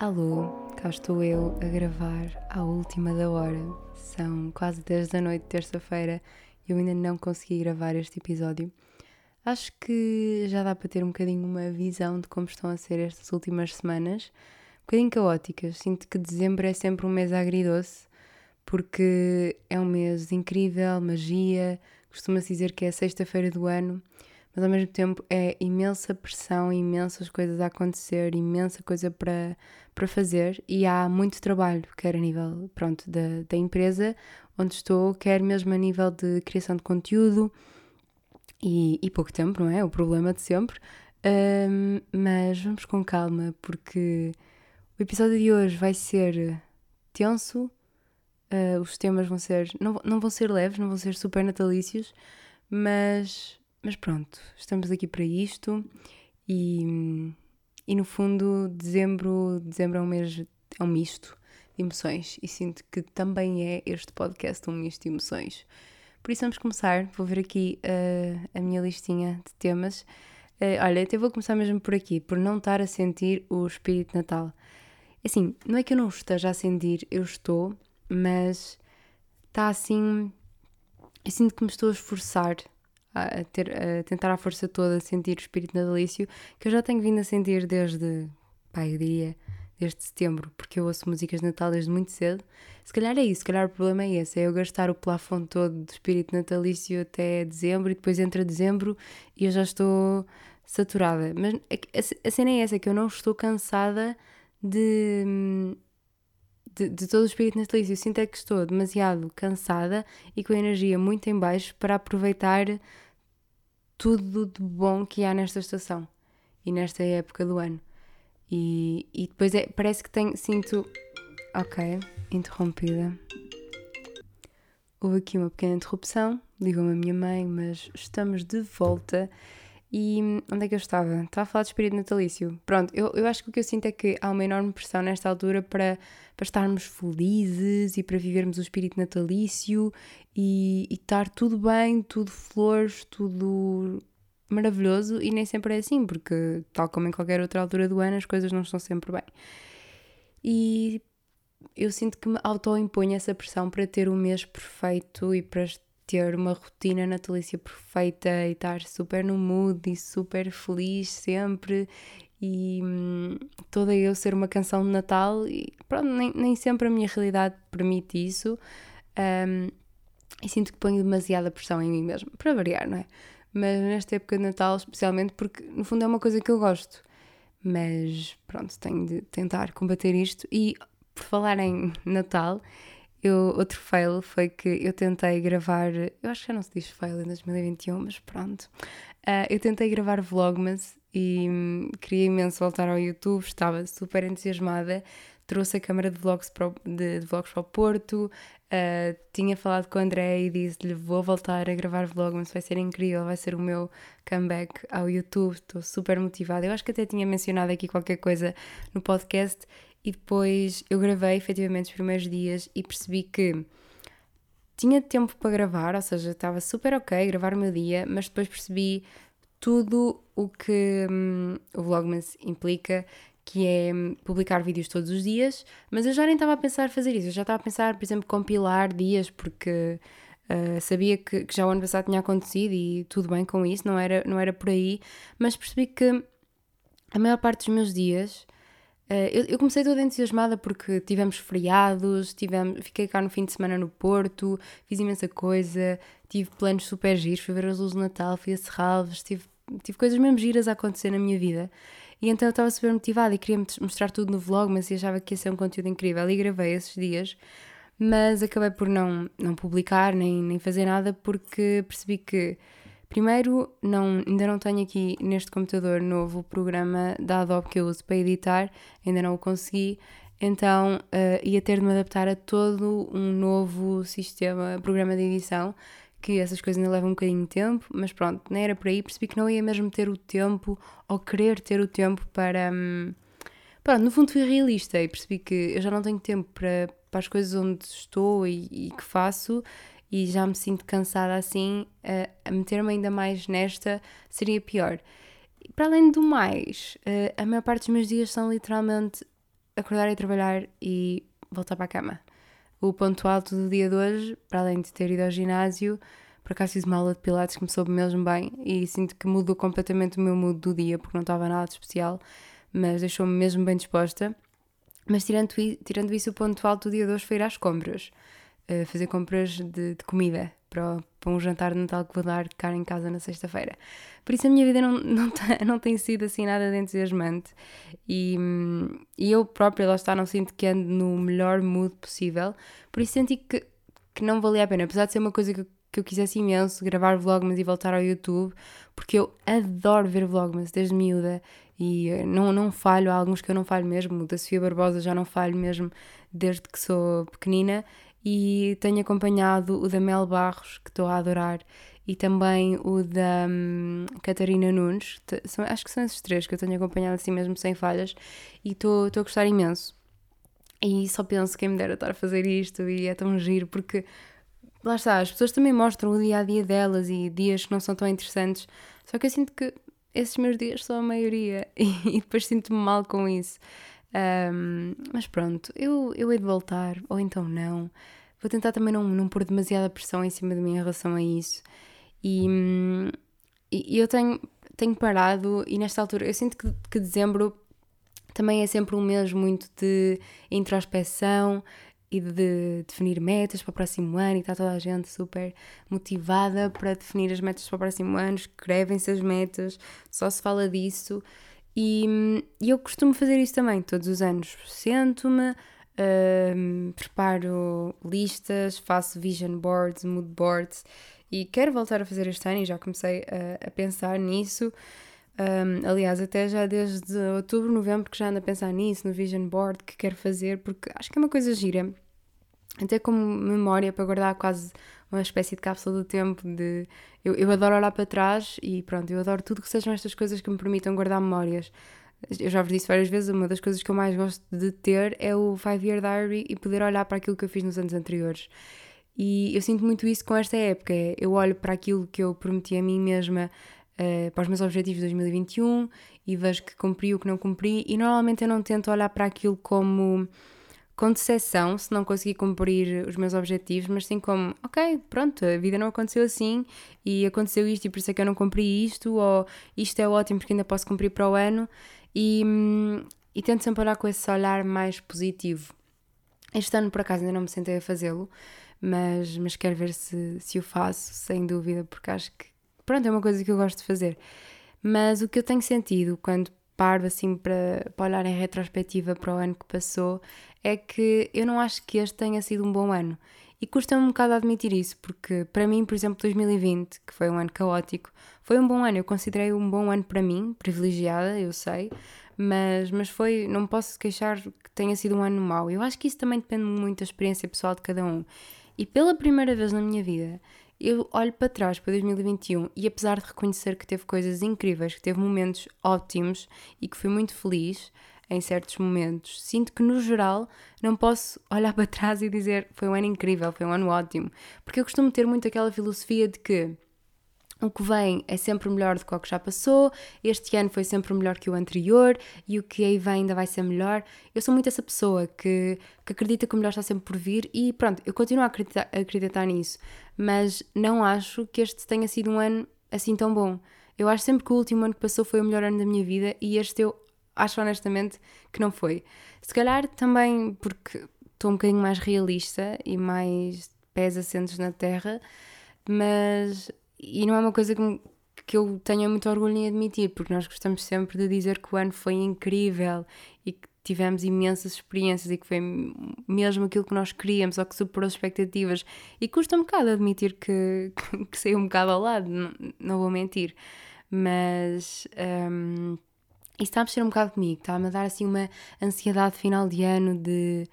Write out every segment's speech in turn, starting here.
Alô, cá estou eu a gravar à última da hora. São quase 10 da noite, terça-feira, e eu ainda não consegui gravar este episódio. Acho que já dá para ter um bocadinho uma visão de como estão a ser estas últimas semanas. Um bocadinho caóticas. Sinto que dezembro é sempre um mês agridoce, porque é um mês incrível, magia. Costuma-se dizer que é a sexta-feira do ano mas ao mesmo tempo é imensa pressão, imensas coisas a acontecer, imensa coisa para, para fazer e há muito trabalho, quer a nível pronto, da, da empresa onde estou, quer mesmo a nível de criação de conteúdo e, e pouco tempo, não é? O problema de sempre. Um, mas vamos com calma, porque o episódio de hoje vai ser tenso, uh, os temas vão ser. Não, não vão ser leves, não vão ser super natalícios, mas mas pronto, estamos aqui para isto e, e no fundo dezembro, dezembro é um mês, é um misto de emoções e sinto que também é este podcast um misto de emoções. Por isso vamos começar, vou ver aqui uh, a minha listinha de temas. Uh, olha, até vou começar mesmo por aqui, por não estar a sentir o espírito natal. Assim, não é que eu não esteja a sentir, eu estou, mas está assim. Eu sinto que me estou a esforçar a, ter, a tentar à força toda sentir o espírito natalício que eu já tenho vindo a sentir desde, pá, eu diria, desde setembro, porque eu ouço músicas de Natal desde muito cedo. Se calhar é isso, se calhar o problema é esse, é eu gastar o plafond todo de espírito natalício até dezembro e depois entra dezembro e eu já estou saturada. Mas a, a cena é essa, que eu não estou cansada de de, de, todo o espírito natalício. Eu sinto é que estou demasiado cansada e com a energia muito em baixo para aproveitar tudo de bom que há nesta estação e nesta época do ano. E, e depois é, parece que tenho, sinto. Ok, interrompida. Houve aqui uma pequena interrupção, ligou-me a minha mãe, mas estamos de volta e onde é que eu estava? Estava a falar de espírito natalício. Pronto, eu, eu acho que o que eu sinto é que há uma enorme pressão nesta altura para, para estarmos felizes e para vivermos o espírito natalício e, e estar tudo bem, tudo flores, tudo maravilhoso e nem sempre é assim, porque tal como em qualquer outra altura do ano as coisas não estão sempre bem. E eu sinto que me auto-imponho essa pressão para ter o mês perfeito e para ter uma rotina natalícia perfeita e estar super no mood e super feliz sempre e hum, toda eu ser uma canção de Natal e pronto, nem, nem sempre a minha realidade permite isso um, e sinto que ponho demasiada pressão em mim mesmo, para variar, não é? Mas nesta época de Natal, especialmente porque no fundo é uma coisa que eu gosto, mas pronto, tenho de tentar combater isto e por falar em Natal, eu, outro fail foi que eu tentei gravar, eu acho que já não se diz fail em 2021, mas pronto. Uh, eu tentei gravar Vlogmas e hum, queria imenso voltar ao YouTube, estava super entusiasmada. Trouxe a câmera de vlogs para o, de, de vlogs para o Porto, uh, tinha falado com o André e disse-lhe: Vou voltar a gravar Vlogmas, vai ser incrível, vai ser o meu comeback ao YouTube. Estou super motivada. Eu acho que até tinha mencionado aqui qualquer coisa no podcast e depois eu gravei efetivamente os primeiros dias e percebi que tinha tempo para gravar, ou seja, estava super ok gravar o meu dia, mas depois percebi tudo o que hum, o Vlogmas implica, que é hum, publicar vídeos todos os dias, mas eu já nem estava a pensar fazer isso, eu já estava a pensar, por exemplo, compilar dias, porque uh, sabia que, que, já o ano passado tinha acontecido e tudo bem com isso, não era, não era por aí, mas percebi que a maior parte dos meus dias eu, eu, comecei toda entusiasmada porque tivemos feriados, tivemos, fiquei cá no fim de semana no Porto, fiz imensa coisa, tive planos super giros, fui ver as luzes do Natal, fui a Serralves, tive, tive coisas mesmo giras a acontecer na minha vida. E então eu estava super motivada e queria mostrar tudo no vlog, mas achava que ia ser um conteúdo incrível e gravei esses dias, mas acabei por não, não publicar nem, nem fazer nada porque percebi que Primeiro, não, ainda não tenho aqui neste computador novo o programa da Adobe que eu uso para editar, ainda não o consegui, então uh, ia ter de me adaptar a todo um novo sistema, programa de edição, que essas coisas ainda levam um bocadinho de tempo, mas pronto, nem era por aí, percebi que não ia mesmo ter o tempo ou querer ter o tempo para. Hum, pronto, no fundo fui realista e percebi que eu já não tenho tempo para, para as coisas onde estou e, e que faço e já me sinto cansada assim, a meter-me ainda mais nesta seria pior. Para além do mais, a maior parte dos meus dias são literalmente acordar e trabalhar e voltar para a cama. O ponto alto do dia de hoje, para além de ter ido ao ginásio, por acaso fiz uma aula de pilates que me soube mesmo bem e sinto que mudou completamente o meu mood do dia, porque não estava nada de especial, mas deixou-me mesmo bem disposta. Mas tirando, tirando isso, o ponto alto do dia de hoje foi ir às compras. Fazer compras de, de comida para, para, um jantar de Natal que vou dar cá em casa na sexta-feira. Por isso a minha vida não, não, não tem sido assim nada de entusiasmante. E, e eu própria, lá está, não sinto que ando no melhor mood possível. Por isso senti que, que não valia a pena, apesar de ser uma coisa que, que eu quisesse imenso, gravar vlogmas e voltar ao YouTube, porque eu adoro ver vlogmas desde miúda. E eh, não, não falho, há alguns que eu não falho mesmo, da Sofia Barbosa já não falho mesmo desde que sou pequenina e tenho acompanhado o da Mel Barros, que estou a adorar, e também o da hum, Catarina Nunes, são, acho que são esses três que eu tenho acompanhado assim mesmo sem falhas, e estou a gostar imenso. E só penso quem me dera estar a fazer isto e é tão giro, porque lá está, as pessoas também mostram o dia a dia delas e dias que não são tão interessantes, só que eu sinto que esses meus dias são a maioria e, depois sinto-me mal com isso. Um, mas pronto, eu, eu hei de voltar, ou então não. Vou tentar também não, não pôr demasiada pressão em cima de mim em relação a isso. E, e eu tenho, tenho parado, e nesta altura, eu sinto que, que dezembro também é sempre um mês muito de introspeção e de definir metas para o próximo ano e está toda a gente super motivada para definir as metas para o próximo ano, escrevem-se as metas, só se fala disso e, e eu costumo fazer isso também todos os anos. Sento-me, uh, preparo listas, faço vision boards, mood boards e quero voltar a fazer este ano e já comecei a, a pensar nisso. Um, aliás, até já desde outubro, novembro que já ando a pensar nisso, no vision board que quero fazer, porque acho que é uma coisa gira. Até como memória para guardar quase uma espécie de cápsula do tempo de eu, eu adoro olhar para trás e pronto, eu adoro tudo que sejam estas coisas que me permitam guardar memórias. Eu já vos disse várias vezes, uma das coisas que eu mais gosto de ter é o Five Year Diary e poder olhar para aquilo que eu fiz nos anos anteriores. E eu sinto muito isso com esta época. É, eu olho para aquilo que eu prometi a mim mesma, uh, para os meus objetivos de 2021 e vejo que cumpri o que não cumpri. E normalmente eu não tento olhar para aquilo como com decepção se não conseguir cumprir os meus objetivos, mas sim como, ok, pronto, a vida não aconteceu assim e aconteceu isto e por isso é que eu não cumpri isto, ou isto é ótimo porque ainda posso cumprir para o ano, e, hum, e tento sempre olhar com esse olhar mais positivo. Este ano, por acaso, ainda não me sentei a fazê-lo, mas, mas quero ver se, se o faço, sem dúvida, porque acho que, pronto, é uma coisa que eu gosto de fazer. Mas o que eu tenho sentido quando paro assim para, para olhar em retrospectiva para o ano que passou é que eu não acho que este tenha sido um bom ano. E custa-me um bocado admitir isso, porque para mim, por exemplo, 2020, que foi um ano caótico, foi um bom ano. Eu considerei um bom ano para mim, privilegiada, eu sei, mas, mas foi, não posso queixar que tenha sido um ano mau. Eu acho que isso também depende muito da experiência pessoal de cada um. E pela primeira vez na minha vida, eu olho para trás para 2021 e apesar de reconhecer que teve coisas incríveis, que teve momentos ótimos e que fui muito feliz, em certos momentos. Sinto que, no geral, não posso olhar para trás e dizer foi um ano incrível, foi um ano ótimo. Porque eu costumo ter muito aquela filosofia de que o que vem é sempre melhor do que o que já passou, este ano foi sempre melhor que o anterior e o que aí vem ainda vai ser melhor. Eu sou muito essa pessoa que, que acredita que o melhor está sempre por vir e pronto, eu continuo a acreditar, a acreditar nisso, mas não acho que este tenha sido um ano assim tão bom. Eu acho sempre que o último ano que passou foi o melhor ano da minha vida e este eu acho honestamente que não foi. Se calhar também porque estou um bocadinho mais realista e mais pés assentos na terra, mas. E não é uma coisa que, que eu tenha muito orgulho em admitir, porque nós gostamos sempre de dizer que o ano foi incrível e que tivemos imensas experiências e que foi mesmo aquilo que nós queríamos ou que superou as expectativas. E custa um bocado admitir que, que saiu um bocado ao lado, não, não vou mentir. Mas. Um, isso está a mexer um bocado comigo, está-me a dar assim uma ansiedade final de ano de.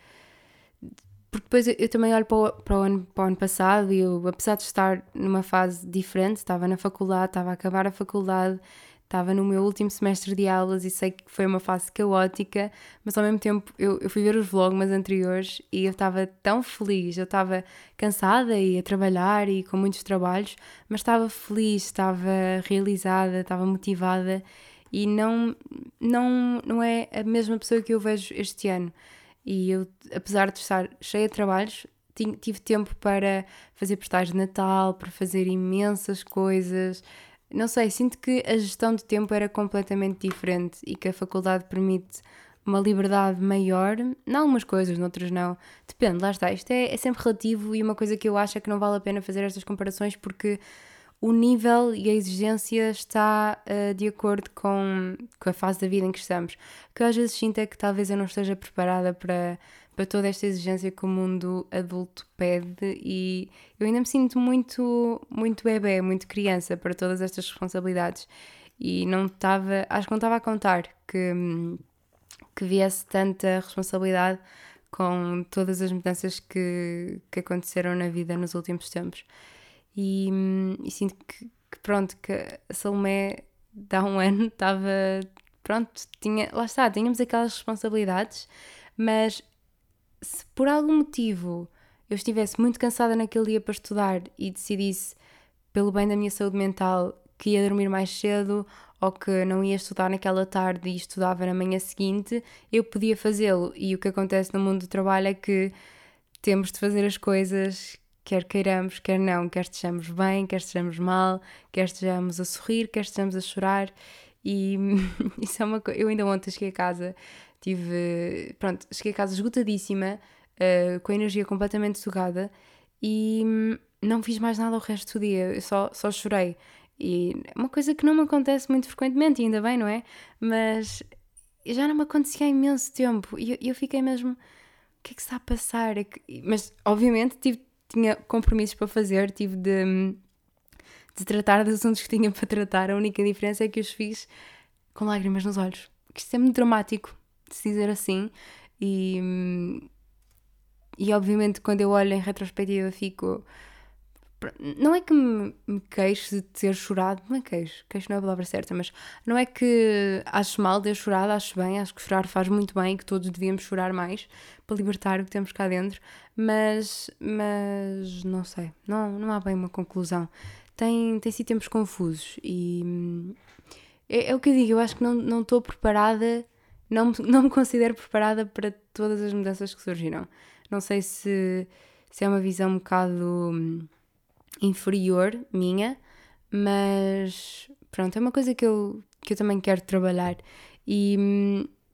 Porque depois eu, eu também olho para o, para, o ano, para o ano passado e eu, apesar de estar numa fase diferente, estava na faculdade, estava a acabar a faculdade, estava no meu último semestre de aulas e sei que foi uma fase caótica, mas ao mesmo tempo eu, eu fui ver os vlogs anteriores e eu estava tão feliz, eu estava cansada e a trabalhar e com muitos trabalhos, mas estava feliz, estava realizada, estava motivada e não, não, não é a mesma pessoa que eu vejo este ano. E eu, apesar de estar cheia de trabalhos, tive tempo para fazer postais de Natal, para fazer imensas coisas. Não sei, sinto que a gestão de tempo era completamente diferente e que a faculdade permite uma liberdade maior, em algumas coisas, noutras não. Depende, lá está. Isto é, é sempre relativo e uma coisa que eu acho é que não vale a pena fazer estas comparações porque o nível e a exigência está uh, de acordo com, com a fase da vida em que estamos. O que eu às vezes sinto é que talvez eu não esteja preparada para, para toda esta exigência que o mundo adulto pede e eu ainda me sinto muito, muito bebê, muito criança para todas estas responsabilidades. E não estava, acho que não estava a contar que que viesse tanta responsabilidade com todas as mudanças que, que aconteceram na vida nos últimos tempos. E, e sinto que, que, pronto, que a Salomé há um ano estava, pronto, tinha, lá está, tínhamos aquelas responsabilidades, mas se por algum motivo eu estivesse muito cansada naquele dia para estudar e decidisse, pelo bem da minha saúde mental, que ia dormir mais cedo ou que não ia estudar naquela tarde e estudava na manhã seguinte, eu podia fazê-lo. E o que acontece no mundo do trabalho é que temos de fazer as coisas quer queiramos, quer não, quer estejamos bem, quer estejamos mal, quer estejamos a sorrir, quer estejamos a chorar. E isso é uma coisa. Eu ainda ontem cheguei a casa, tive. Pronto, cheguei a casa esgotadíssima, uh, com a energia completamente sugada e não fiz mais nada o resto do dia, eu só, só chorei. E uma coisa que não me acontece muito frequentemente, ainda bem, não é? Mas já não me acontecia há imenso tempo e eu, eu fiquei mesmo. O que é que está a passar? É. Mas, obviamente, tive, tinha compromissos para fazer, tive de, de tratar dos assuntos que tinha para tratar. A única diferença é que os fiz com lágrimas nos olhos. Que isto é muito dramático, de se dizer assim. E, e, obviamente, quando eu olho em retrospectiva, fico não é que me, me queixo de ter chorado, não é queixo, queixo não é a palavra certa, mas não é que acho mal ter chorado, acho bem, acho que chorar faz muito bem que todos devíamos chorar mais para libertar o que temos cá dentro, mas, mas não sei, não, não há bem uma conclusão. Tem, tem sido tempos confusos e é, é, o que eu digo, eu acho que não, não estou preparada, não, não me considero preparada para todas as mudanças que surgiram. Não sei se, se é uma visão um bocado inferior minha, mas pronto, é uma coisa que eu, que eu também quero trabalhar. E,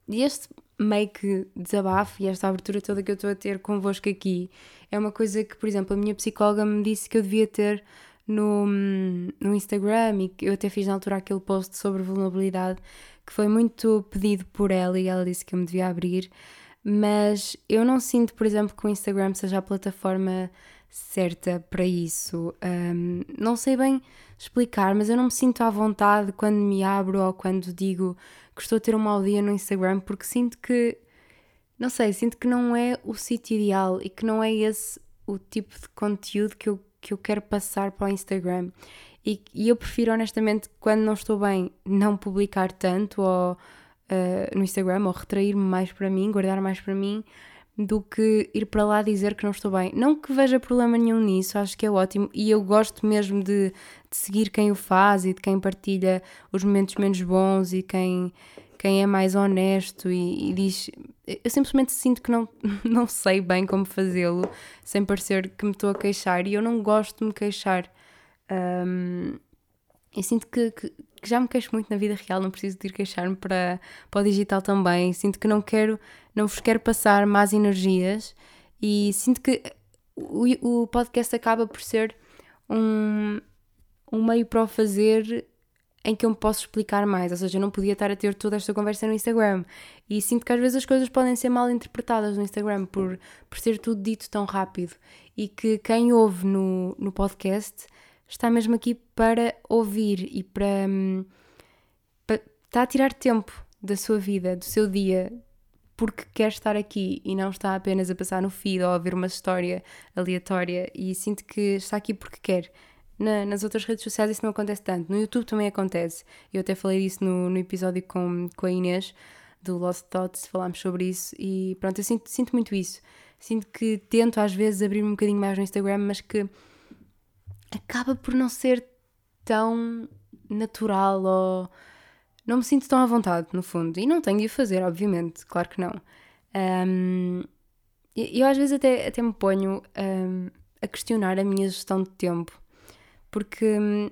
e este meio que desabafo e esta abertura toda que eu estou a ter convosco aqui é uma coisa que, por exemplo, a minha psicóloga me disse que eu devia ter no, no Instagram e eu até fiz na altura aquele post sobre vulnerabilidade que foi muito pedido por ela e ela disse que eu me devia abrir, mas eu não sinto, por exemplo, que o Instagram seja a plataforma certa para isso. Um, não sei bem explicar, mas eu não me sinto à vontade quando me abro ou quando digo que estou a ter um mau dia no Instagram, porque sinto que, não sei, sinto que não é o sítio ideal e que não é esse o tipo de conteúdo que eu, que eu quero passar para o Instagram. E, e eu prefiro, honestamente, quando não estou bem, não publicar tanto ou, uh, no Instagram ou retrair-me mais para mim, guardar mais para mim do que ir para lá dizer que não estou bem. Não que veja problema nenhum nisso, acho que é ótimo e eu gosto mesmo de, de seguir quem o faz e de quem partilha os momentos menos bons e quem, quem é mais honesto e, e diz. Eu simplesmente sinto que não, não sei bem como fazê-lo sem parecer que me estou a queixar e eu não gosto de me queixar. Um, eu sinto que, que, que, já me queixo muito na vida real, não preciso de ir queixar-me para, para o digital também. Sinto que não quero, não vos quero passar más energias e sinto que o, o podcast acaba por ser um, um meio para o fazer em que eu me posso explicar mais, ou seja, eu não podia estar a ter toda esta conversa no Instagram. E sinto que às vezes as coisas podem ser mal interpretadas no Instagram por, por ser tudo dito tão rápido. E que quem ouve no, no podcast está mesmo aqui para ouvir e para, hum, para está a tirar tempo da sua vida, do seu dia, porque quer estar aqui e não está apenas a passar no feed ou a ver uma história aleatória e sinto que está aqui porque quer. Na, nas outras redes sociais isso não acontece tanto, no YouTube também acontece. Eu até falei disso no, no episódio com, com a Inês do Lost Thoughts, falámos sobre isso e pronto, eu sinto, sinto muito isso. Sinto que tento às vezes abrir-me um bocadinho mais no Instagram, mas que acaba por não ser tão natural ou não me sinto tão à vontade, no fundo. E não tenho de o fazer, obviamente, claro que não. Um, eu às vezes até, até me ponho um, a questionar a minha gestão de tempo, porque, hum,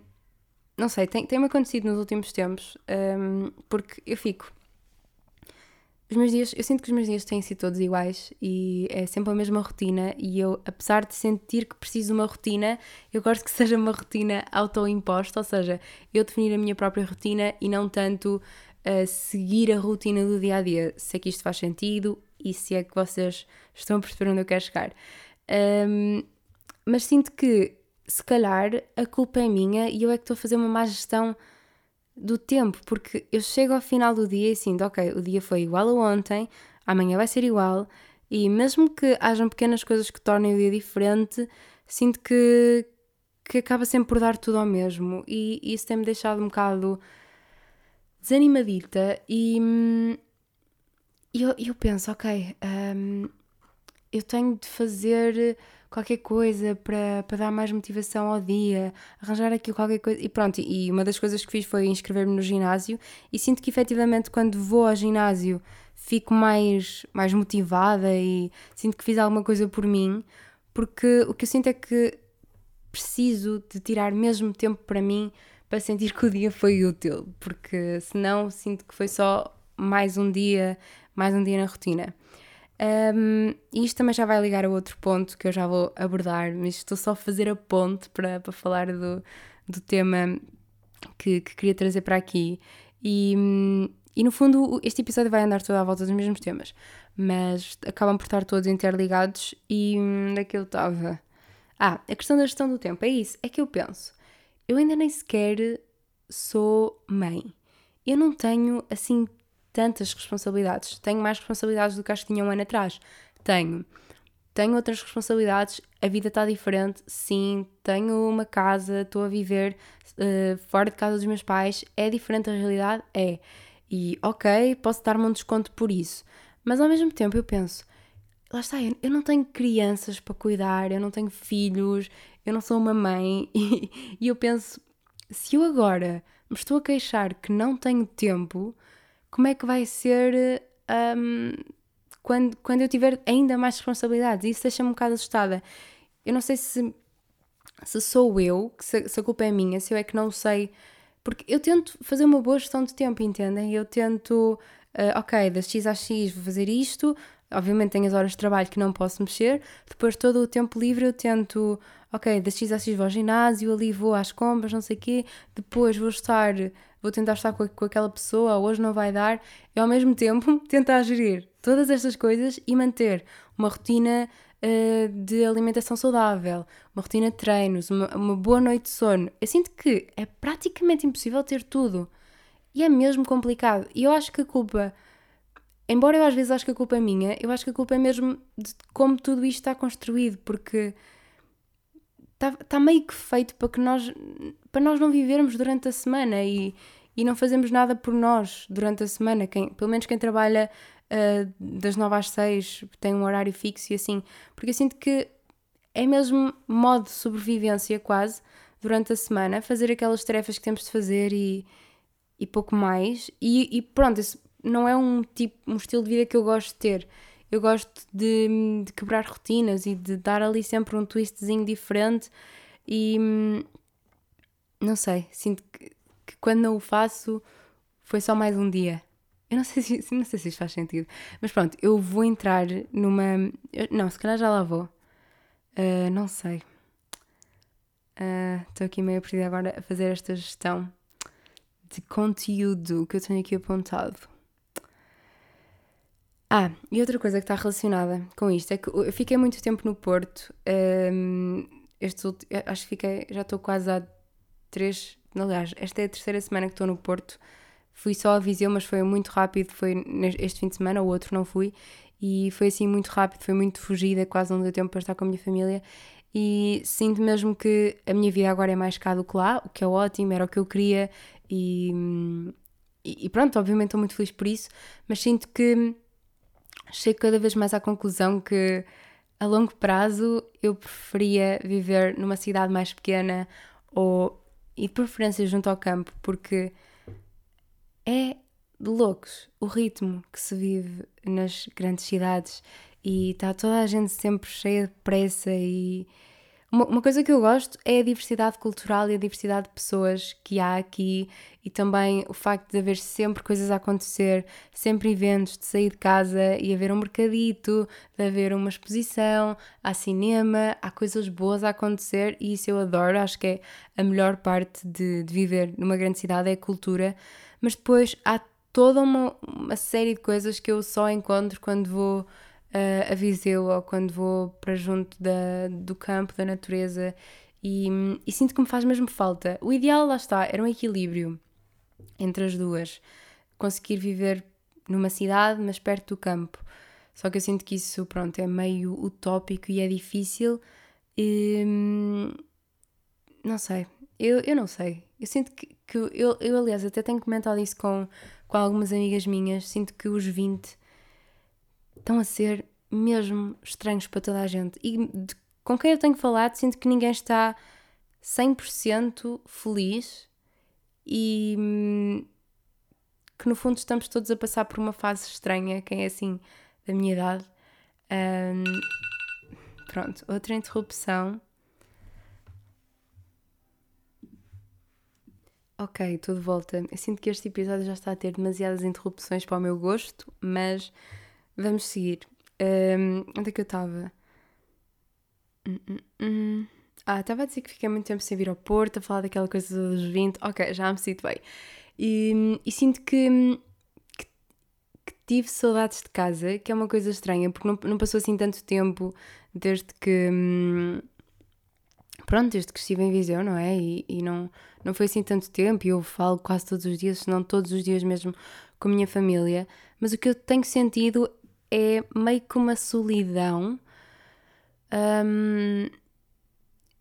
não sei, tem-me tem acontecido nos últimos tempos, um, porque eu fico. Os meus dias, eu sinto que os meus dias têm sido todos iguais e é sempre a mesma rotina. E eu, apesar de sentir que preciso de uma rotina, eu gosto que seja uma rotina autoimposta, ou seja, eu definir a minha própria rotina e não tanto uh, seguir a rotina do dia a dia. Se é que isto faz sentido e se é que vocês estão a perceber onde eu quero chegar. Um, mas sinto que, se calhar, a culpa é minha e eu é que estou a fazer uma má gestão do tempo, porque eu chego ao final do dia e sinto, ok, o dia foi igual a ontem, amanhã vai ser igual, e mesmo que hajam pequenas coisas que tornem o dia diferente, sinto que, que acaba sempre por dar tudo ao mesmo, e isso tem-me deixado um bocado desanimadita, e hum, eu, eu penso, ok, um, eu tenho de fazer qualquer coisa para, para dar mais motivação ao dia, arranjar aquilo qualquer coisa. E pronto, e uma das coisas que fiz foi inscrever-me no ginásio e sinto que efetivamente quando vou ao ginásio fico mais, mais motivada e sinto que fiz alguma coisa por mim, porque o que eu sinto é que preciso de tirar mesmo tempo para mim para sentir que o dia foi útil, porque senão sinto que foi só mais um dia, mais um dia na rotina. Um, e isto também já vai ligar a outro ponto que eu já vou abordar, mas estou só a fazer a ponte para, para falar do, do tema que, que queria trazer para aqui. E, e no fundo, este episódio vai andar toda à volta dos mesmos temas, mas acabam por estar todos interligados. E daquilo estava. Ah, a questão da gestão do tempo, é isso. É que eu penso, eu ainda nem sequer sou mãe. Eu não tenho assim tantas responsabilidades. Tenho mais responsabilidades do que acho que tinha um ano atrás. Tenho. Tenho outras responsabilidades, a vida está diferente, sim. Tenho uma casa, estou a viver uh, fora de casa dos meus pais. É diferente a realidade? É. E ok, posso dar-me um desconto por isso. Mas ao mesmo tempo eu penso, lá está, eu não tenho crianças para cuidar, eu não tenho filhos, eu não sou uma mãe. E, e eu penso, se eu agora me estou a queixar que não tenho tempo, como é que vai ser um, quando, quando eu tiver ainda mais responsabilidades. Isso deixa-me um bocado assustada. Eu não sei se, se sou eu, se, se a culpa é minha, se eu é que não sei. Porque eu tento fazer uma boa gestão de tempo, entendem? Eu tento, uh, ok, das X às X vou fazer isto, obviamente tenho as horas de trabalho que não posso mexer, depois todo o tempo livre eu tento, ok, das X às X vou ao ginásio, ali vou às compras, não sei o quê, depois vou estar vou tentar estar com, com aquela pessoa, hoje não vai dar, e ao mesmo tempo tentar gerir todas estas coisas e manter uma rotina uh, de alimentação saudável, uma rotina de treinos, uma, uma boa noite de sono. Eu sinto que é praticamente impossível ter tudo. E é mesmo complicado. E eu acho que a culpa, embora eu às vezes acho que a culpa é minha, eu acho que a culpa é mesmo de como tudo isto está construído, porque está, tá meio que feito para que nós para nós não vivermos durante a semana e, e não fazemos nada por nós durante a semana. Quem, pelo menos quem trabalha uh, das 9 às 6 tem um horário fixo e assim. Porque eu sinto que é mesmo modo de sobrevivência quase durante a semana, fazer aquelas tarefas que temos de fazer e, e pouco mais. E, e pronto, isso não é um tipo, um estilo de vida que eu gosto de ter. Eu gosto de, de quebrar rotinas e de dar ali sempre um twistzinho diferente e não sei, sinto que, que, quando não o faço foi só mais um dia. Eu não sei se, não sei se isto faz sentido, mas pronto, eu vou entrar numa. Não, se calhar já lá vou. Uh, não sei. Estou uh, aqui meio perdida agora a fazer esta gestão de conteúdo que eu tenho aqui apontado. Ah, e outra coisa que está relacionada com isto é que eu fiquei muito tempo no Porto. Um, este, acho que fiquei, já estou quase há três. Aliás, esta é a terceira semana que estou no Porto. Fui só a Viseu, mas foi muito rápido. Foi este fim de semana, o outro não fui. E foi assim muito rápido, foi muito fugida, quase não deu tempo para estar com a minha família. E sinto mesmo que a minha vida agora é mais cá do que lá, o que é ótimo, era o que eu queria. E, e pronto, obviamente estou muito feliz por isso, mas sinto que chego cada vez mais à conclusão que a longo prazo eu preferia viver numa cidade mais pequena ou e de preferência junto ao campo, porque é de loucos o ritmo que se vive nas grandes cidades e está toda a gente sempre cheia de pressa e uma, uma, coisa que eu gosto é a diversidade cultural e a diversidade de pessoas que há aqui e também o facto de haver sempre coisas a acontecer, sempre eventos, de sair de casa e haver um mercadito, de haver uma exposição, há cinema, há coisas boas a acontecer e isso eu adoro. Acho que é a melhor parte de, de viver numa grande cidade é a cultura, mas depois há toda uma, uma série de coisas que eu só encontro quando vou uh, a Viseu ou quando vou para junto da, do campo, da natureza e, e, sinto que me faz mesmo falta. O ideal, lá está, era um equilíbrio entre as duas. Conseguir viver numa cidade, mas perto do campo. Só que eu sinto que isso, pronto, é meio utópico e é difícil. E, não sei, eu, eu não sei. Eu sinto que, que eu, eu, aliás, até tenho comentado isso com, com algumas amigas minhas. Sinto que os 20 estão a ser mesmo estranhos para toda a gente. E de, com quem eu tenho falado, sinto que ninguém está 100% feliz e hum, que no fundo estamos todos a passar por uma fase estranha, quem é assim da minha idade. Um, pronto, outra interrupção. Ok, de volta. Eu sinto que este episódio já está a ter demasiadas interrupções para o meu gosto, mas Vamos seguir. Um, onde é que eu estava? Hum, hum, hum. Ah, estava a dizer que fiquei muito tempo sem vir ao Porto, a falar daquela coisa dos 20. Ok, já me sinto bem. E, e sinto que, que, que, tive saudades de casa, que é uma coisa estranha, porque não, não passou assim tanto tempo desde que. Pronto, desde que estive em Viseu, não é? E, e não, não foi assim tanto tempo, e eu falo quase todos os dias, se não todos os dias mesmo, com a minha família. Mas o que eu tenho sentido é meio que uma solidão. Um,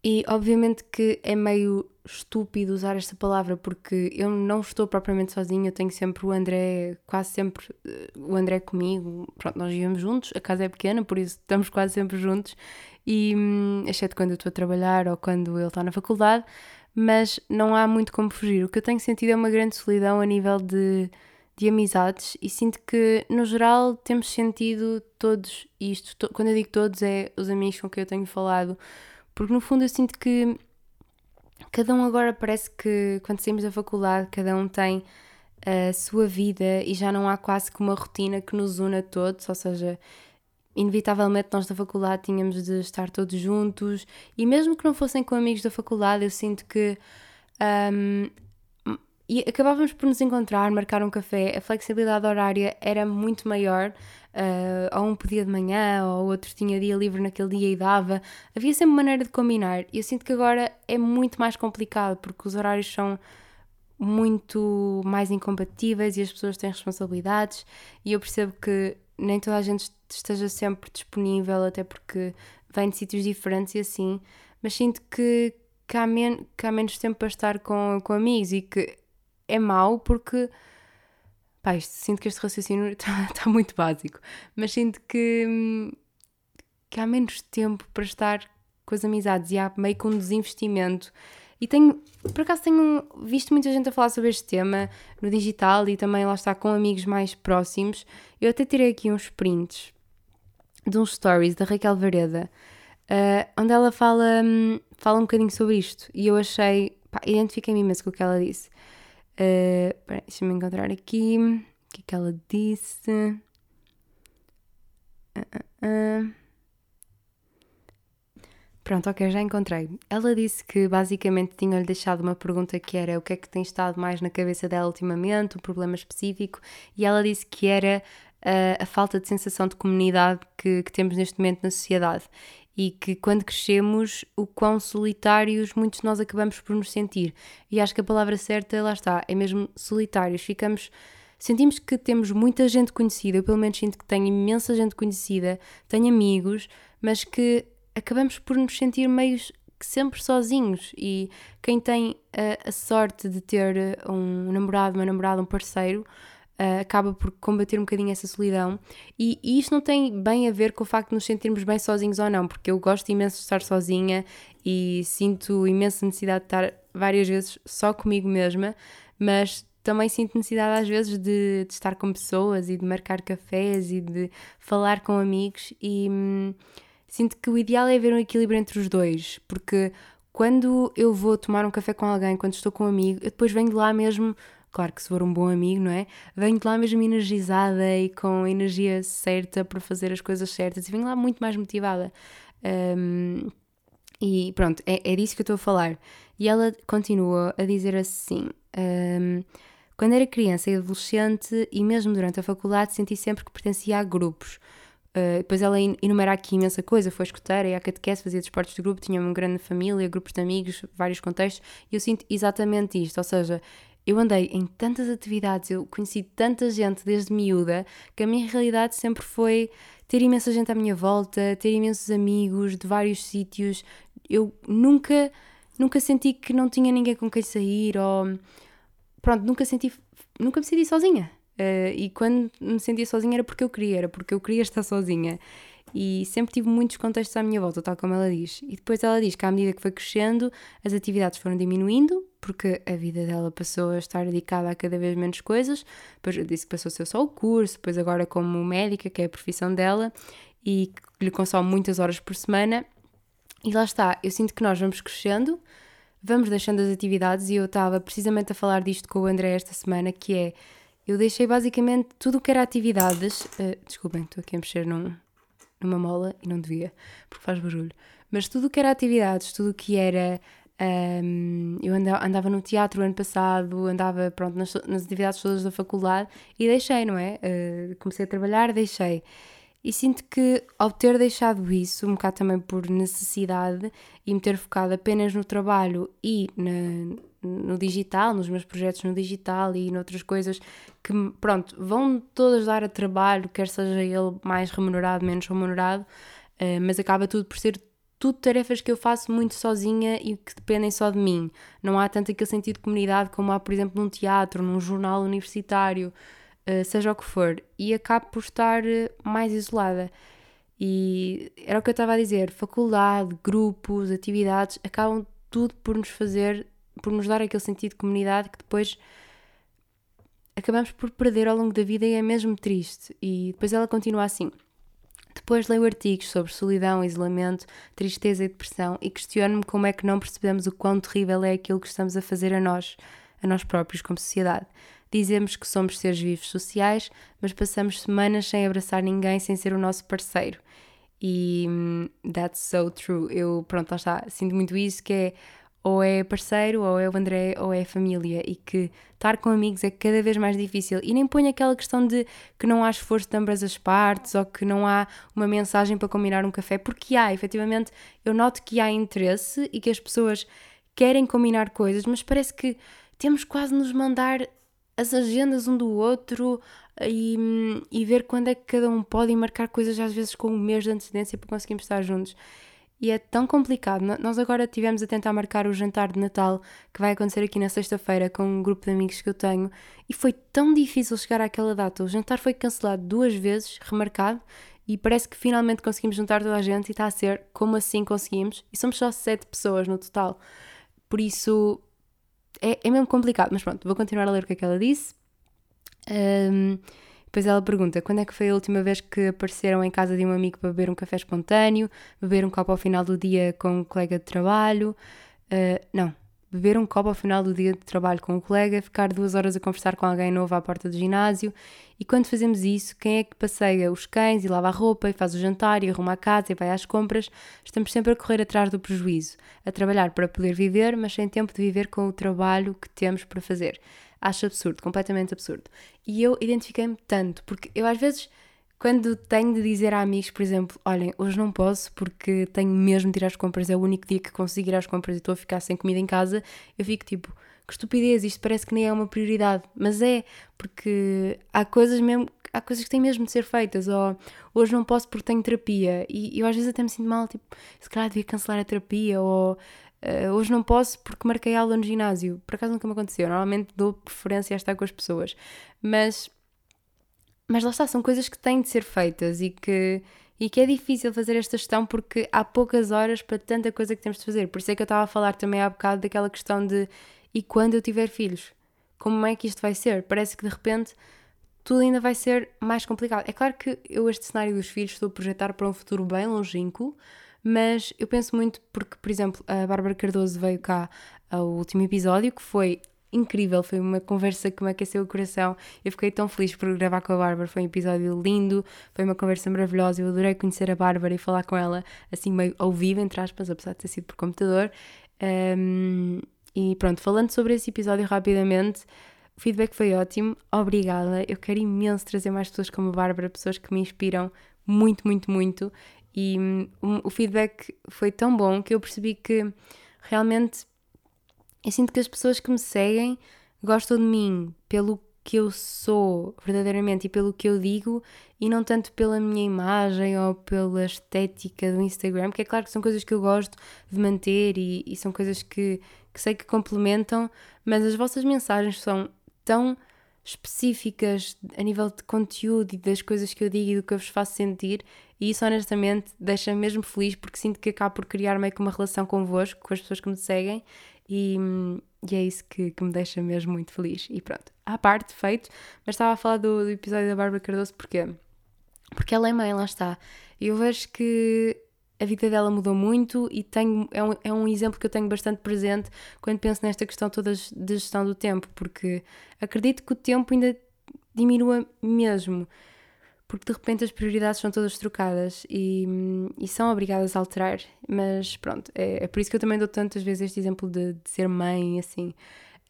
e obviamente que é meio estúpido usar esta palavra porque eu não estou propriamente sozinha, eu tenho sempre o André, quase sempre eh, o André comigo. Pronto, nós vivemos juntos, a casa é pequena, por isso estamos quase sempre juntos, e hum, exceto quando eu estou a trabalhar ou quando ele está na faculdade, mas não há muito como fugir. O que eu tenho sentido é uma grande solidão a nível de de amizades e sinto que, no geral, temos sentido todos isto. To quando eu digo todos, é os amigos com quem eu tenho falado, porque no fundo eu sinto que cada um agora parece que, quando saímos da faculdade, cada um tem a sua vida e já não há quase que uma rotina que nos una todos, ou seja, inevitavelmente nós da faculdade tínhamos de estar todos juntos e mesmo que não fossem com amigos da faculdade, eu sinto que um, e acabávamos por nos encontrar, marcar um café, a flexibilidade horária era muito maior, uh, ou um podia de manhã, ou outro tinha dia livre naquele dia e dava. Havia sempre maneira de combinar. E eu sinto que agora é muito mais complicado, porque os horários são muito mais incompatíveis e as pessoas têm responsabilidades, e eu percebo que nem toda a gente esteja sempre disponível, até porque vem de sítios diferentes e assim, mas sinto que, que, há, men que há menos tempo para estar com, com amigos e que é mau porque. Pá, isto, sinto que este raciocínio está, está muito básico, mas sinto que, que há menos tempo para estar com as amizades e há meio que um desinvestimento. E tenho, por acaso, tenho visto muita gente a falar sobre este tema no digital e também lá está com amigos mais próximos. Eu até tirei aqui uns prints de uns stories da Raquel Vareda, uh, onde ela fala, um, fala um bocadinho sobre isto e eu achei, identifiquei-me imenso com o que ela disse. Uh, Deixa-me encontrar aqui. O que é que ela disse? Uh, uh, Pronto, ok, já encontrei. Ela disse que basicamente tinha-lhe deixado uma pergunta que era o que é que tem estado mais na cabeça dela ultimamente, um problema específico, e ela disse que era uh, a falta de sensação de comunidade que, que, temos neste momento na sociedade e que quando crescemos, o quão solitários muitos de nós acabamos por nos sentir. E acho que a palavra certa, lá está, é mesmo solitários. Ficamos. Sentimos que temos muita gente conhecida, eu pelo menos sinto que tenho imensa gente conhecida, tenho amigos, mas que acabamos por nos sentir meio sempre sozinhos. E quem tem a, a sorte de ter um namorado, uma namorada, um parceiro, uh, acaba por combater um bocadinho essa solidão. E, e, isto não tem bem a ver com o facto de nos sentirmos bem sozinhos ou não, porque eu gosto imenso de estar sozinha e sinto imensa necessidade de estar várias vezes só comigo mesma, mas também sinto necessidade às vezes de, de estar com pessoas e de marcar cafés e de falar com amigos e hum, sinto que o ideal é haver um equilíbrio entre os dois, porque quando eu vou tomar um café com alguém, quando estou com um amigo, eu depois venho de lá mesmo, claro que se for um bom amigo, não é? Venho de lá mesmo energizada e com a energia certa para fazer as coisas certas e venho lá muito mais motivada. Um, e pronto, é, é disso que eu estou a falar. E ela continua a dizer assim: um, quando era criança e adolescente, e mesmo durante a faculdade, senti sempre que pertencia a grupos. Uh, depois ela enumera aqui imensa coisa, foi escuteira, e a catequese, fazia desportos de grupo, tinha uma grande família, grupos de amigos, vários contextos, e eu sinto exatamente isto, ou seja, eu andei em tantas atividades, eu conheci tanta gente desde miúda, que a minha realidade sempre foi ter imensa gente à minha volta, ter imensos amigos de vários sítios, eu nunca, nunca senti que não tinha ninguém com quem sair, ou pronto, nunca senti, nunca me senti sozinha, Uh, e quando me sentia sozinha era porque eu queria, era porque eu queria estar sozinha. E sempre tive muitos contextos à minha volta, tal como ela diz. E depois ela diz que à medida que foi crescendo, as atividades foram diminuindo, porque a vida dela passou a estar dedicada a cada vez menos coisas. Depois eu disse que passou a ser só o curso, depois agora como médica, que é a profissão dela, e que lhe consome muitas horas por semana. E lá está, eu sinto que nós vamos crescendo, vamos deixando as atividades, e eu estava precisamente a falar disto com o André esta semana, que é eu deixei basicamente tudo o que era atividades. Uh, desculpem, estou aqui a mexer num, numa mola e não devia, porque faz barulho. Mas tudo o que era atividades, tudo o que era. Um, eu andava, andava, no teatro ano passado, andava pronto, nas, nas, atividades todas da faculdade e deixei, não é? Uh, comecei a trabalhar, deixei. E sinto que ao ter deixado isso, um bocado também por necessidade e me ter focado apenas no trabalho e na, no digital, nos meus projetos no digital e noutras coisas que, pronto, vão todas dar a trabalho, quer seja ele mais remunerado, menos remunerado, uh, mas acaba tudo por ser tudo tarefas que eu faço muito sozinha e que dependem só de mim. Não há tanto aquele sentido de comunidade como há, por exemplo, num teatro, num jornal universitário, uh, seja o que for. E acabo por estar uh, mais isolada. E era o que eu estava a dizer: faculdade, grupos, atividades, acabam tudo por nos fazer por nos dar aquele sentido de comunidade que depois acabamos por perder ao longo da vida e é mesmo triste. E depois ela continua assim. Depois leio artigos sobre solidão, isolamento, tristeza e depressão e questiono-me como é que não percebemos o quão terrível é aquilo que estamos a fazer a nós, a nós próprios como sociedade. Dizemos que somos seres vivos sociais, mas passamos semanas sem abraçar ninguém sem ser o nosso parceiro. E hum, that's so true. Eu, pronto, lá está, sinto muito isso, que é ou é parceiro, ou é o André, ou é família, e que estar com amigos é cada vez mais difícil. E nem põe aquela questão de que não há esforço de ambas as partes, ou que não há uma mensagem para combinar um café, porque há, efetivamente, eu noto que há interesse e que as pessoas querem combinar coisas, mas parece que temos quase nos mandar as agendas um do outro e, e ver quando é que cada um pode e marcar coisas às vezes com um mês de antecedência para conseguirmos estar juntos e é tão complicado. Nós agora tivemos a tentar marcar o jantar de Natal que vai acontecer aqui na sexta-feira com um grupo de amigos que eu tenho e foi tão difícil chegar àquela data. O jantar foi cancelado duas vezes, remarcado, e parece que finalmente conseguimos juntar toda a gente e está a ser como assim conseguimos. E somos só sete pessoas no total. Por isso é, é mesmo complicado. Mas pronto, vou continuar a ler o que é que ela disse. Um, depois ela pergunta quando é que foi a última vez que apareceram em casa de um amigo para beber um café espontâneo, beber um copo ao final do dia com um colega de trabalho. Uh, não, beber um copo ao final do dia de trabalho com um colega, ficar duas horas a conversar com alguém novo à porta do ginásio. E quando fazemos isso, quem é que passeia os cães e lava a roupa e faz o jantar e arruma a casa e vai às compras? Estamos sempre a correr atrás do prejuízo, a trabalhar para poder viver, mas sem tempo de viver com o trabalho que temos para fazer acho absurdo, completamente absurdo. E eu identifiquei-me tanto, porque eu às vezes, quando tenho de dizer a amigos, por exemplo, olhem, hoje não posso porque tenho mesmo de ir às compras, é o único dia que consigo ir às compras e estou a ficar sem comida em casa, eu fico tipo, que estupidez, isto parece que nem é uma prioridade, mas é, porque há coisas mesmo, há coisas que têm mesmo de ser feitas, ou hoje não posso porque tenho terapia, e eu às vezes até me sinto mal, tipo, se calhar devia cancelar a terapia, ou Uh, hoje não posso porque marquei aula no ginásio. Por acaso nunca me aconteceu. Normalmente dou preferência a estar com as pessoas. Mas, mas lá está, são coisas que têm de ser feitas e que, e que é difícil fazer esta gestão porque há poucas horas para tanta coisa que temos de fazer. Por isso é que eu estava a falar também há bocado daquela questão de e quando eu tiver filhos? como é que isto vai ser? Parece que de repente tudo ainda vai ser mais complicado. É claro que eu, este cenário dos filhos, estou a projetar para um futuro bem longínquo, mas eu penso muito porque, por exemplo, a Bárbara Cardoso veio cá ao último episódio, que foi incrível, foi uma conversa que me aqueceu o coração. Eu fiquei tão feliz por gravar com a Bárbara, foi um episódio lindo, foi uma conversa maravilhosa. Eu adorei conhecer a Bárbara e falar com ela assim meio ao vivo, entre aspas, apesar de ter sido por computador. Um, e pronto, falando sobre esse episódio rapidamente, o feedback foi ótimo, obrigada. Eu quero imenso trazer mais pessoas como a Bárbara, pessoas que me inspiram muito, muito, muito. E um, o feedback foi tão bom que eu percebi que realmente eu sinto que as pessoas que me seguem gostam de mim pelo que eu sou verdadeiramente e pelo que eu digo e não tanto pela minha imagem ou pela estética do Instagram, que é claro que são coisas que eu gosto de manter e, e são coisas que, que sei que complementam, mas as vossas mensagens são tão específicas a nível de conteúdo e das coisas que eu digo e do que eu vos faço sentir, e isso honestamente deixa-me mesmo feliz porque sinto que acabo por criar meio que uma relação convosco, com as pessoas que me seguem, e, e é isso que, que, me deixa mesmo muito feliz. E pronto, à parte, feito, mas estava a falar do, do episódio da Bárbara Cardoso porquê? Porque ela é mãe, lá está. E eu vejo que a vida dela mudou muito e tenho, é, um, é um exemplo que eu tenho bastante presente quando penso nesta questão toda de gestão do tempo, porque acredito que o tempo ainda diminua mesmo, porque de repente as prioridades são todas trocadas e, e são obrigadas a alterar, mas pronto, é, é, por isso que eu também dou tantas vezes este exemplo de, de ser mãe, assim.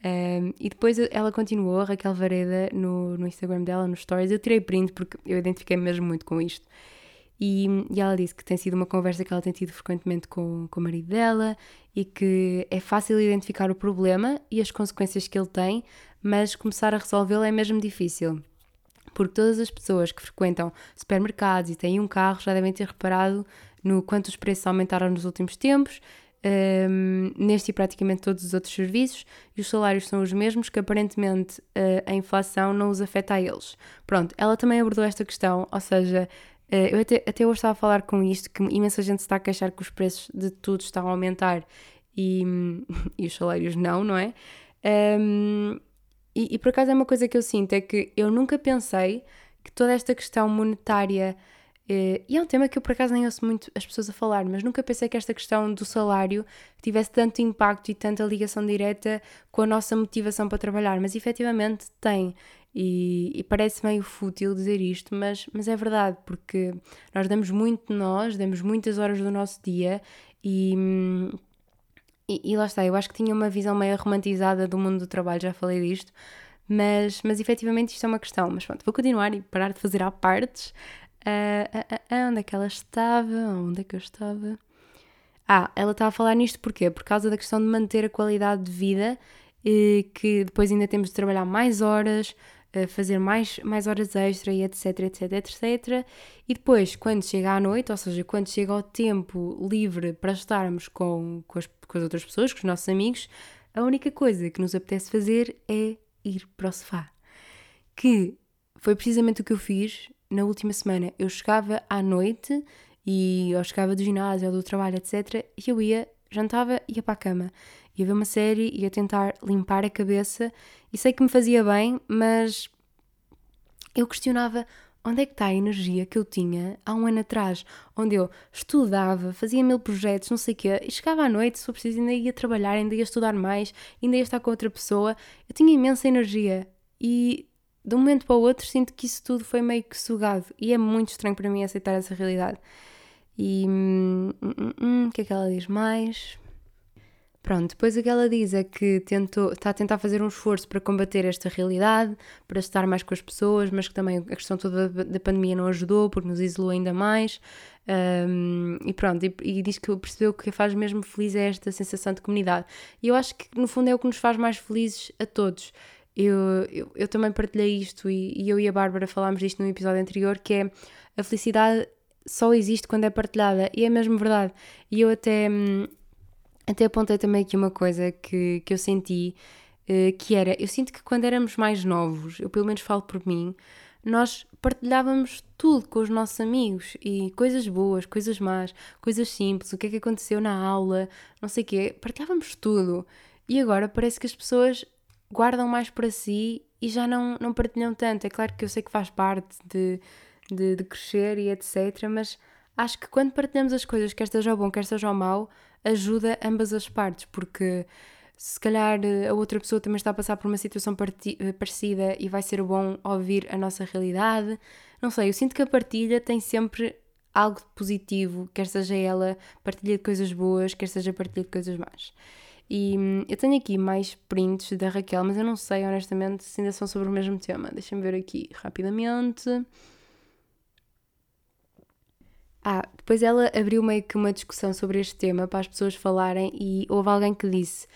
Um, e depois ela continuou, Raquel Vareda, no, no Instagram dela, nos stories. Eu tirei print porque eu identifiquei mesmo muito com isto. E, e, ela disse que tem sido uma conversa que ela tem tido frequentemente com, com o marido dela e que é fácil identificar o problema e as consequências que ele tem, mas começar a resolvê-lo é mesmo difícil. Porque todas as pessoas que frequentam supermercados e têm um carro já devem ter reparado no quanto os preços aumentaram nos últimos tempos, um, neste e praticamente todos os outros serviços, e os salários são os mesmos, que aparentemente uh, a inflação não os afeta a eles. Pronto, ela também abordou esta questão, ou seja, eh, eu até, até hoje estava a falar com isto, que imensa gente está a queixar que os preços de tudo estão a aumentar e, e os salários não, não é? Um, e, e, por acaso é uma coisa que eu sinto, é que eu nunca pensei que toda esta questão monetária, eh, e é um tema que eu por acaso nem ouço muito as pessoas a falar, mas nunca pensei que esta questão do salário tivesse tanto impacto e tanta ligação direta com a nossa motivação para trabalhar, mas efetivamente tem. E, e, parece meio fútil dizer isto, mas, mas é verdade, porque nós damos muito de nós, damos muitas horas do nosso dia e, e, e, lá está. Eu acho que tinha uma visão meio romantizada do mundo do trabalho, já falei disto, mas, mas efetivamente isto é uma questão. Mas pronto, vou continuar e parar de fazer à partes. Uh, uh, uh, onde é que ela estava? Onde é que eu estava? Ah, ela estava a falar nisto porquê? Por causa da questão de manter a qualidade de vida, que depois ainda temos de trabalhar mais horas, fazer mais, mais horas extra e etc, etc, etc. E depois, quando chega à noite, ou seja, quando chega o tempo livre para estarmos com, com, as, com as outras pessoas, com os nossos amigos, a única coisa que nos apetece fazer é ir para o sofá. Que foi precisamente o que eu fiz na última semana. Eu chegava à noite e eu chegava do ginásio ou do trabalho, etc. E eu ia, jantava e ia para a cama ia ver uma série, ia tentar limpar a cabeça e sei que me fazia bem, mas eu questionava onde é que está a energia que eu tinha há um ano atrás, onde eu estudava, fazia mil projetos, não sei o quê, e chegava à noite, se for preciso, ainda ia trabalhar, ainda ia estudar mais, ainda ia estar com outra pessoa. Eu tinha imensa energia e de um momento para o outro sinto que isso tudo foi meio que sugado e é muito estranho para mim aceitar essa realidade. E hum, hum, hum, hum o que é que ela diz mais? Pronto, depois o que ela diz é que tentou, está a tentar fazer um esforço para combater esta realidade, para estar mais com as pessoas, mas que também a questão toda da pandemia não ajudou, porque nos isolou ainda mais. Um, e pronto, e, e, diz que percebeu que o que faz mesmo feliz é esta sensação de comunidade. E eu acho que no fundo é o que nos faz mais felizes a todos. Eu, eu, eu também partilhei isto e, e eu e a Bárbara falámos disto no episódio anterior, que é a felicidade só existe quando é partilhada, e é mesmo verdade. E eu até hum, até apontei também aqui uma coisa que, que eu senti, uh, que era, eu sinto que quando éramos mais novos, eu pelo menos falo por mim, nós partilhávamos tudo com os nossos amigos e coisas boas, coisas más, coisas simples, o que é que aconteceu na aula, não sei o quê, partilhávamos tudo. E agora parece que as pessoas guardam mais para si e já não, não partilham tanto. É claro que eu sei que faz parte de, de, de crescer e etc. Mas acho que quando partilhamos as coisas, quer seja o bom, quer seja o mau, ajuda ambas as partes, porque se calhar a outra pessoa também está a passar por uma situação parecida e vai ser bom ouvir a nossa realidade. Não sei, eu sinto que a partilha tem sempre algo positivo, quer seja ela partilha de coisas boas, quer seja partilha de coisas más. E hum, eu tenho aqui mais prints da Raquel, mas eu não sei honestamente se ainda são sobre o mesmo tema. Deixa-me ver aqui rapidamente. Ah, depois ela abriu meio que uma discussão sobre este tema para as pessoas falarem e houve alguém que disse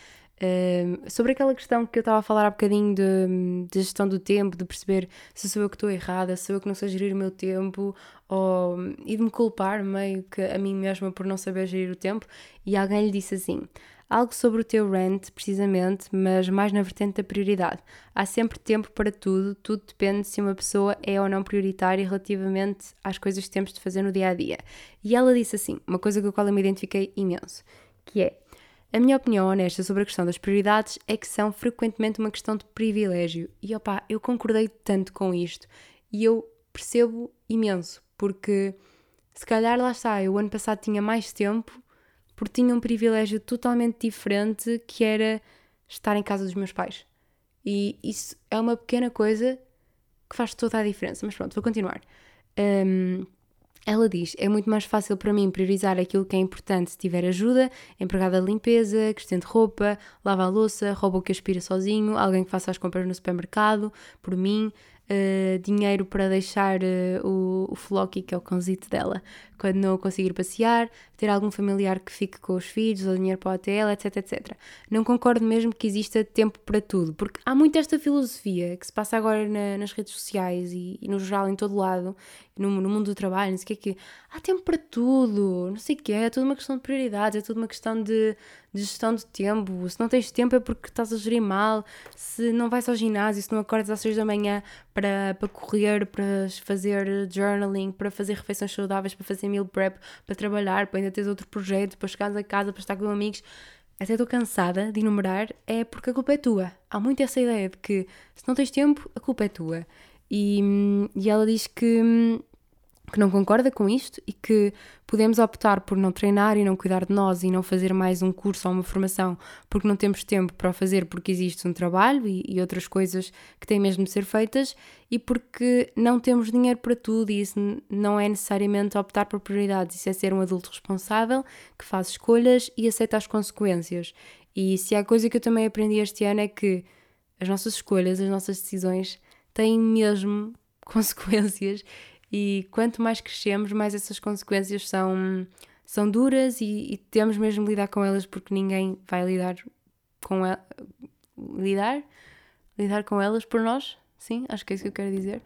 uh, sobre aquela questão que eu estava a falar há bocadinho de, de, gestão do tempo, de perceber se sou eu que estou errada, se sou eu que não sei gerir o meu tempo ou, e de me culpar meio que a mim mesma por não saber gerir o tempo. E alguém lhe disse assim Algo sobre o teu rant, precisamente, mas mais na vertente da prioridade. Há sempre tempo para tudo, tudo depende se uma pessoa é ou não prioritária relativamente às coisas que temos de fazer no dia a dia. E ela disse assim, uma coisa com a qual eu me identifiquei imenso, que é a minha opinião honesta sobre a questão das prioridades é que são frequentemente uma questão de privilégio. E opá, eu concordei tanto com isto e eu percebo imenso, porque se calhar lá está, eu ano passado tinha mais tempo porque tinha um privilégio totalmente diferente que era estar em casa dos meus pais. E isso é uma pequena coisa que faz toda a diferença. Mas pronto, vou continuar. Um, ela diz: é muito mais fácil para mim priorizar aquilo que é importante se tiver ajuda, empregada de limpeza, que estende roupa, lava a louça, rouba o que aspira sozinho, alguém que faça as compras no supermercado, por mim, uh, dinheiro para deixar uh, o, o Flocky, que é o cãozito dela, quando não conseguir passear, ter algum familiar que fique com os filhos, ou dinheiro para o hotel, etc, etc. Não concordo mesmo que exista tempo para tudo, porque há muito esta filosofia que se passa agora na, nas redes sociais e, e, no geral em todo lado, no, no mundo do trabalho, não sei o que é que há tempo para tudo, não sei o que é, é tudo uma questão de prioridades, é tudo uma questão de, de gestão de tempo. Se não tens tempo é porque estás a gerir mal, se não vais ao ginásio, se não acordas às 6 da manhã para, para correr, para fazer journaling, para fazer refeições saudáveis, para fazer meal prep, para trabalhar, para ainda teres outro projeto, para chegares a casa, para estar com amigos. Até estou cansada de enumerar, é porque a culpa é tua. Há muito essa ideia de que se não tens tempo, a culpa é tua. E, e ela diz que que não concorda com isto e que podemos optar por não treinar e não cuidar de nós e não fazer mais um curso ou uma formação porque não temos tempo para o fazer porque existe um trabalho e, e outras coisas que têm mesmo de ser feitas e porque não temos dinheiro para tudo e isso não é necessariamente optar por prioridades, isso é ser um adulto responsável que faz escolhas e aceita as consequências. E se há coisa que eu também aprendi este ano é que as nossas escolhas, as nossas decisões têm mesmo consequências e quanto mais crescemos, mais essas consequências são, são duras e, e temos mesmo de lidar com elas porque ninguém vai lidar com. Lidar? Lidar com elas por nós? Sim, acho que é isso que eu quero dizer.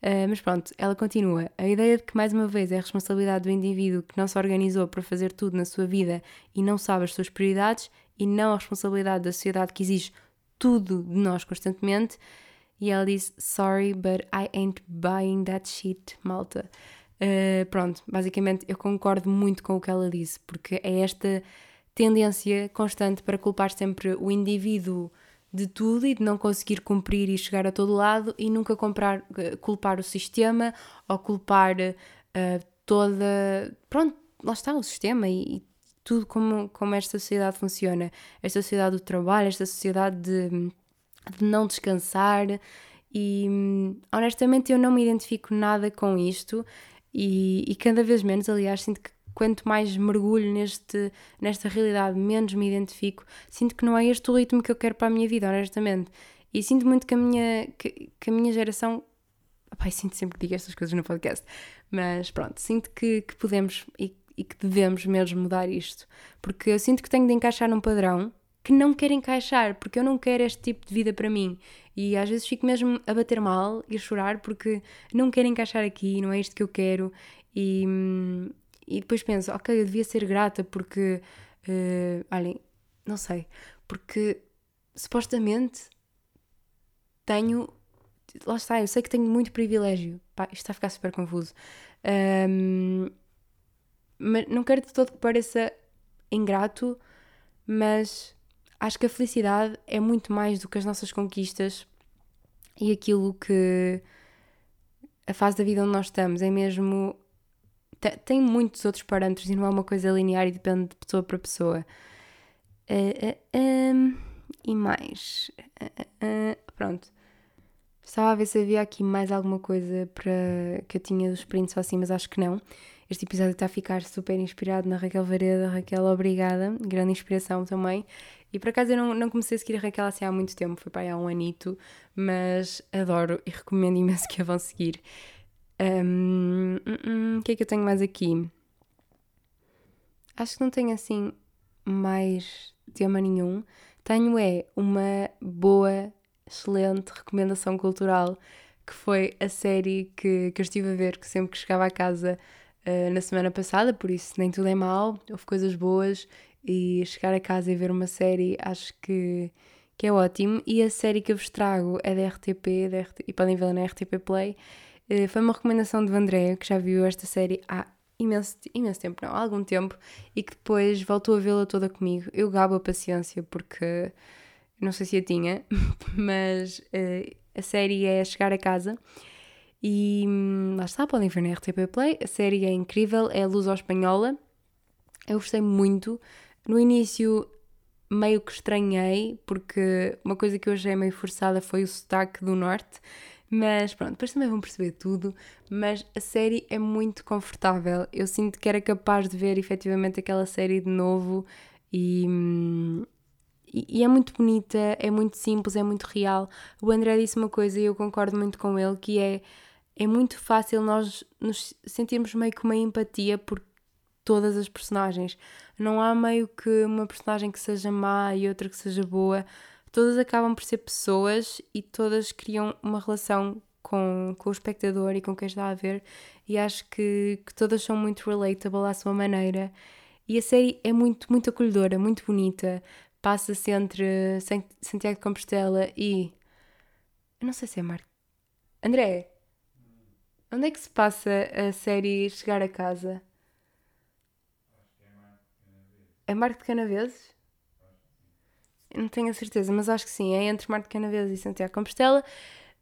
Uh, mas pronto, ela continua. A ideia de que, mais uma vez, é a responsabilidade do indivíduo que não se organizou para fazer tudo na sua vida e não sabe as suas prioridades, e não a responsabilidade da sociedade que exige tudo de nós constantemente, e ela disse: Sorry, but I ain't buying that shit, malta. Uh, pronto, basicamente eu concordo muito com o que ela disse, porque é esta tendência constante para culpar sempre o indivíduo de tudo e de não conseguir cumprir e chegar a todo lado e nunca comprar, eh, culpar o sistema ou culpar uh, toda. Pronto, lá está o sistema e, e, tudo como, como esta sociedade funciona. Esta sociedade do trabalho, esta sociedade de de não descansar e honestamente eu não me identifico nada com isto e, e, cada vez menos, aliás, sinto que quanto mais mergulho neste, nesta realidade, menos me identifico. Sinto que não é este o ritmo que eu quero para a minha vida, honestamente. E sinto muito que a minha, que, que a minha geração. Pai, sinto sempre que digo estas coisas no podcast, mas pronto, sinto que, que podemos e, e que devemos mesmo mudar isto, porque eu sinto que tenho de encaixar num padrão que não quero encaixar, porque eu não quero este tipo de vida para mim. E às vezes fico mesmo a bater mal e a chorar porque não quero encaixar aqui, não é isto que eu quero. E, e depois penso, ok, eu devia ser grata porque, uh, olhem, não sei, porque supostamente tenho. Lá está, eu sei que tenho muito privilégio. Pá, isto está a ficar super confuso. Um, mas não quero de todo que pareça ingrato, mas acho que a felicidade é muito mais do que as nossas conquistas e aquilo que a fase da vida onde nós estamos é mesmo. tem muitos outros parâmetros e não é uma coisa linear e depende de pessoa para pessoa. Uh, uh, um, e mais. Uh, pronto. Estava a ver se havia aqui mais alguma coisa para que eu tinha dos prints ou assim, mas acho que não. Este episódio está a ficar super inspirado na Raquel Vareda. Raquel, obrigada. Grande inspiração também. E por acaso eu não, não comecei a seguir a Raquel assim há muito tempo, foi para aí há um anito, mas adoro e recomendo imenso que a vão seguir. Um, um, um, o que é que eu tenho mais aqui? Acho que não tenho assim mais tema nenhum. Tenho é uma boa, excelente recomendação cultural que foi a série que, que eu estive a ver, que sempre que chegava a casa uh, na semana passada, por isso nem tudo é mal, houve coisas boas e chegar a casa e ver uma série acho que, que é ótimo. E a série que eu vos trago é da RTP, da RT, e podem vê-la na RTP Play. Uh, foi uma recomendação do André, que já viu esta série há imenso, imenso tempo, não, há algum tempo, e que depois voltou a vê-la toda comigo. Eu gabo a paciência porque não sei se a tinha, mas uh, a série é Chegar a Casa. E hum, lá está, podem ver na RTP Play. A série é incrível, é Luz ao Espanhola. Eu gostei muito. No início, meio que estranhei, porque uma coisa que eu achei meio forçada foi o sotaque do Norte. Mas pronto, depois também vão perceber tudo. Mas a série é muito confortável. Eu sinto que era capaz de ver efetivamente aquela série de novo e. E, é muito bonita, é muito simples, é muito real. O André disse uma coisa e eu concordo muito com ele, que é é muito fácil nós nos sentirmos meio que uma empatia por todas as personagens. Não há meio que uma personagem que seja má e outra que seja boa todas acabam por ser pessoas e todas criam uma relação com, com o espectador e com quem está a ver, e acho que, que todas são muito relatable à sua maneira. E a série é muito, muito acolhedora, muito bonita. Passa-se entre Santiago de Compostela e. Eu não sei se é Mar. André, onde é que se passa a série Chegar a Casa? É Marco de Canaveses? não tenho a certeza, mas acho que sim, é entre Marte Canaveses e Santiago Compostela,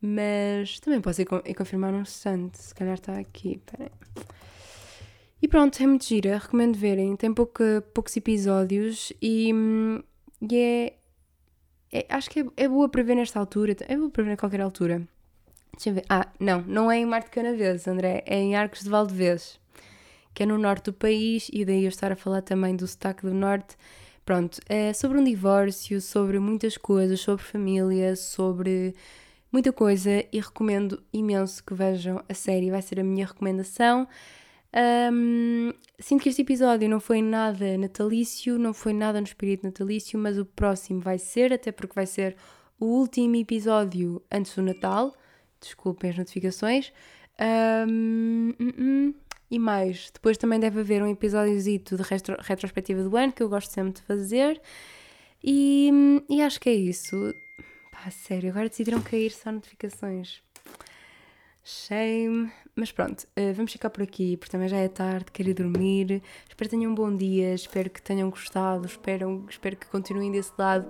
mas também posso ir, ir confirmar num instante, se calhar está aqui, peraí. E pronto, é muito gira, recomendo verem, tem poucos episódios e, e é, é, acho que é, é, boa para ver nesta altura, é boa para ver a qualquer altura. Deixa eu ver, ah, não, não é em Marte Canaveses, André, é em Arcos de Valdevez, que é no norte do país e daí eu estar a falar também do sotaque do norte, Pronto, é sobre um divórcio, sobre muitas coisas, sobre família, sobre muita coisa e recomendo imenso que vejam a série, vai ser a minha recomendação. Um, sinto que este episódio não foi nada natalício, não foi nada no espírito natalício, mas o próximo vai ser, até porque vai ser o último episódio antes do Natal. Desculpem as notificações. Um, um, hum e mais. Depois também deve haver um episódiozito de retro, retrospectiva do ano que eu gosto sempre de fazer. E, e acho que é isso. Pá, sério, agora decidiram cair só notificações. Shame. Mas pronto, uh, vamos ficar por aqui, porque também já é tarde, quero ir dormir. Espero que tenham um bom dia, espero que tenham gostado, espero, espero que continuem desse lado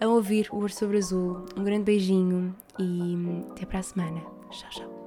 a ouvir o Urso Sobre Azul. Um grande beijinho e até para a semana. Tchau, tchau.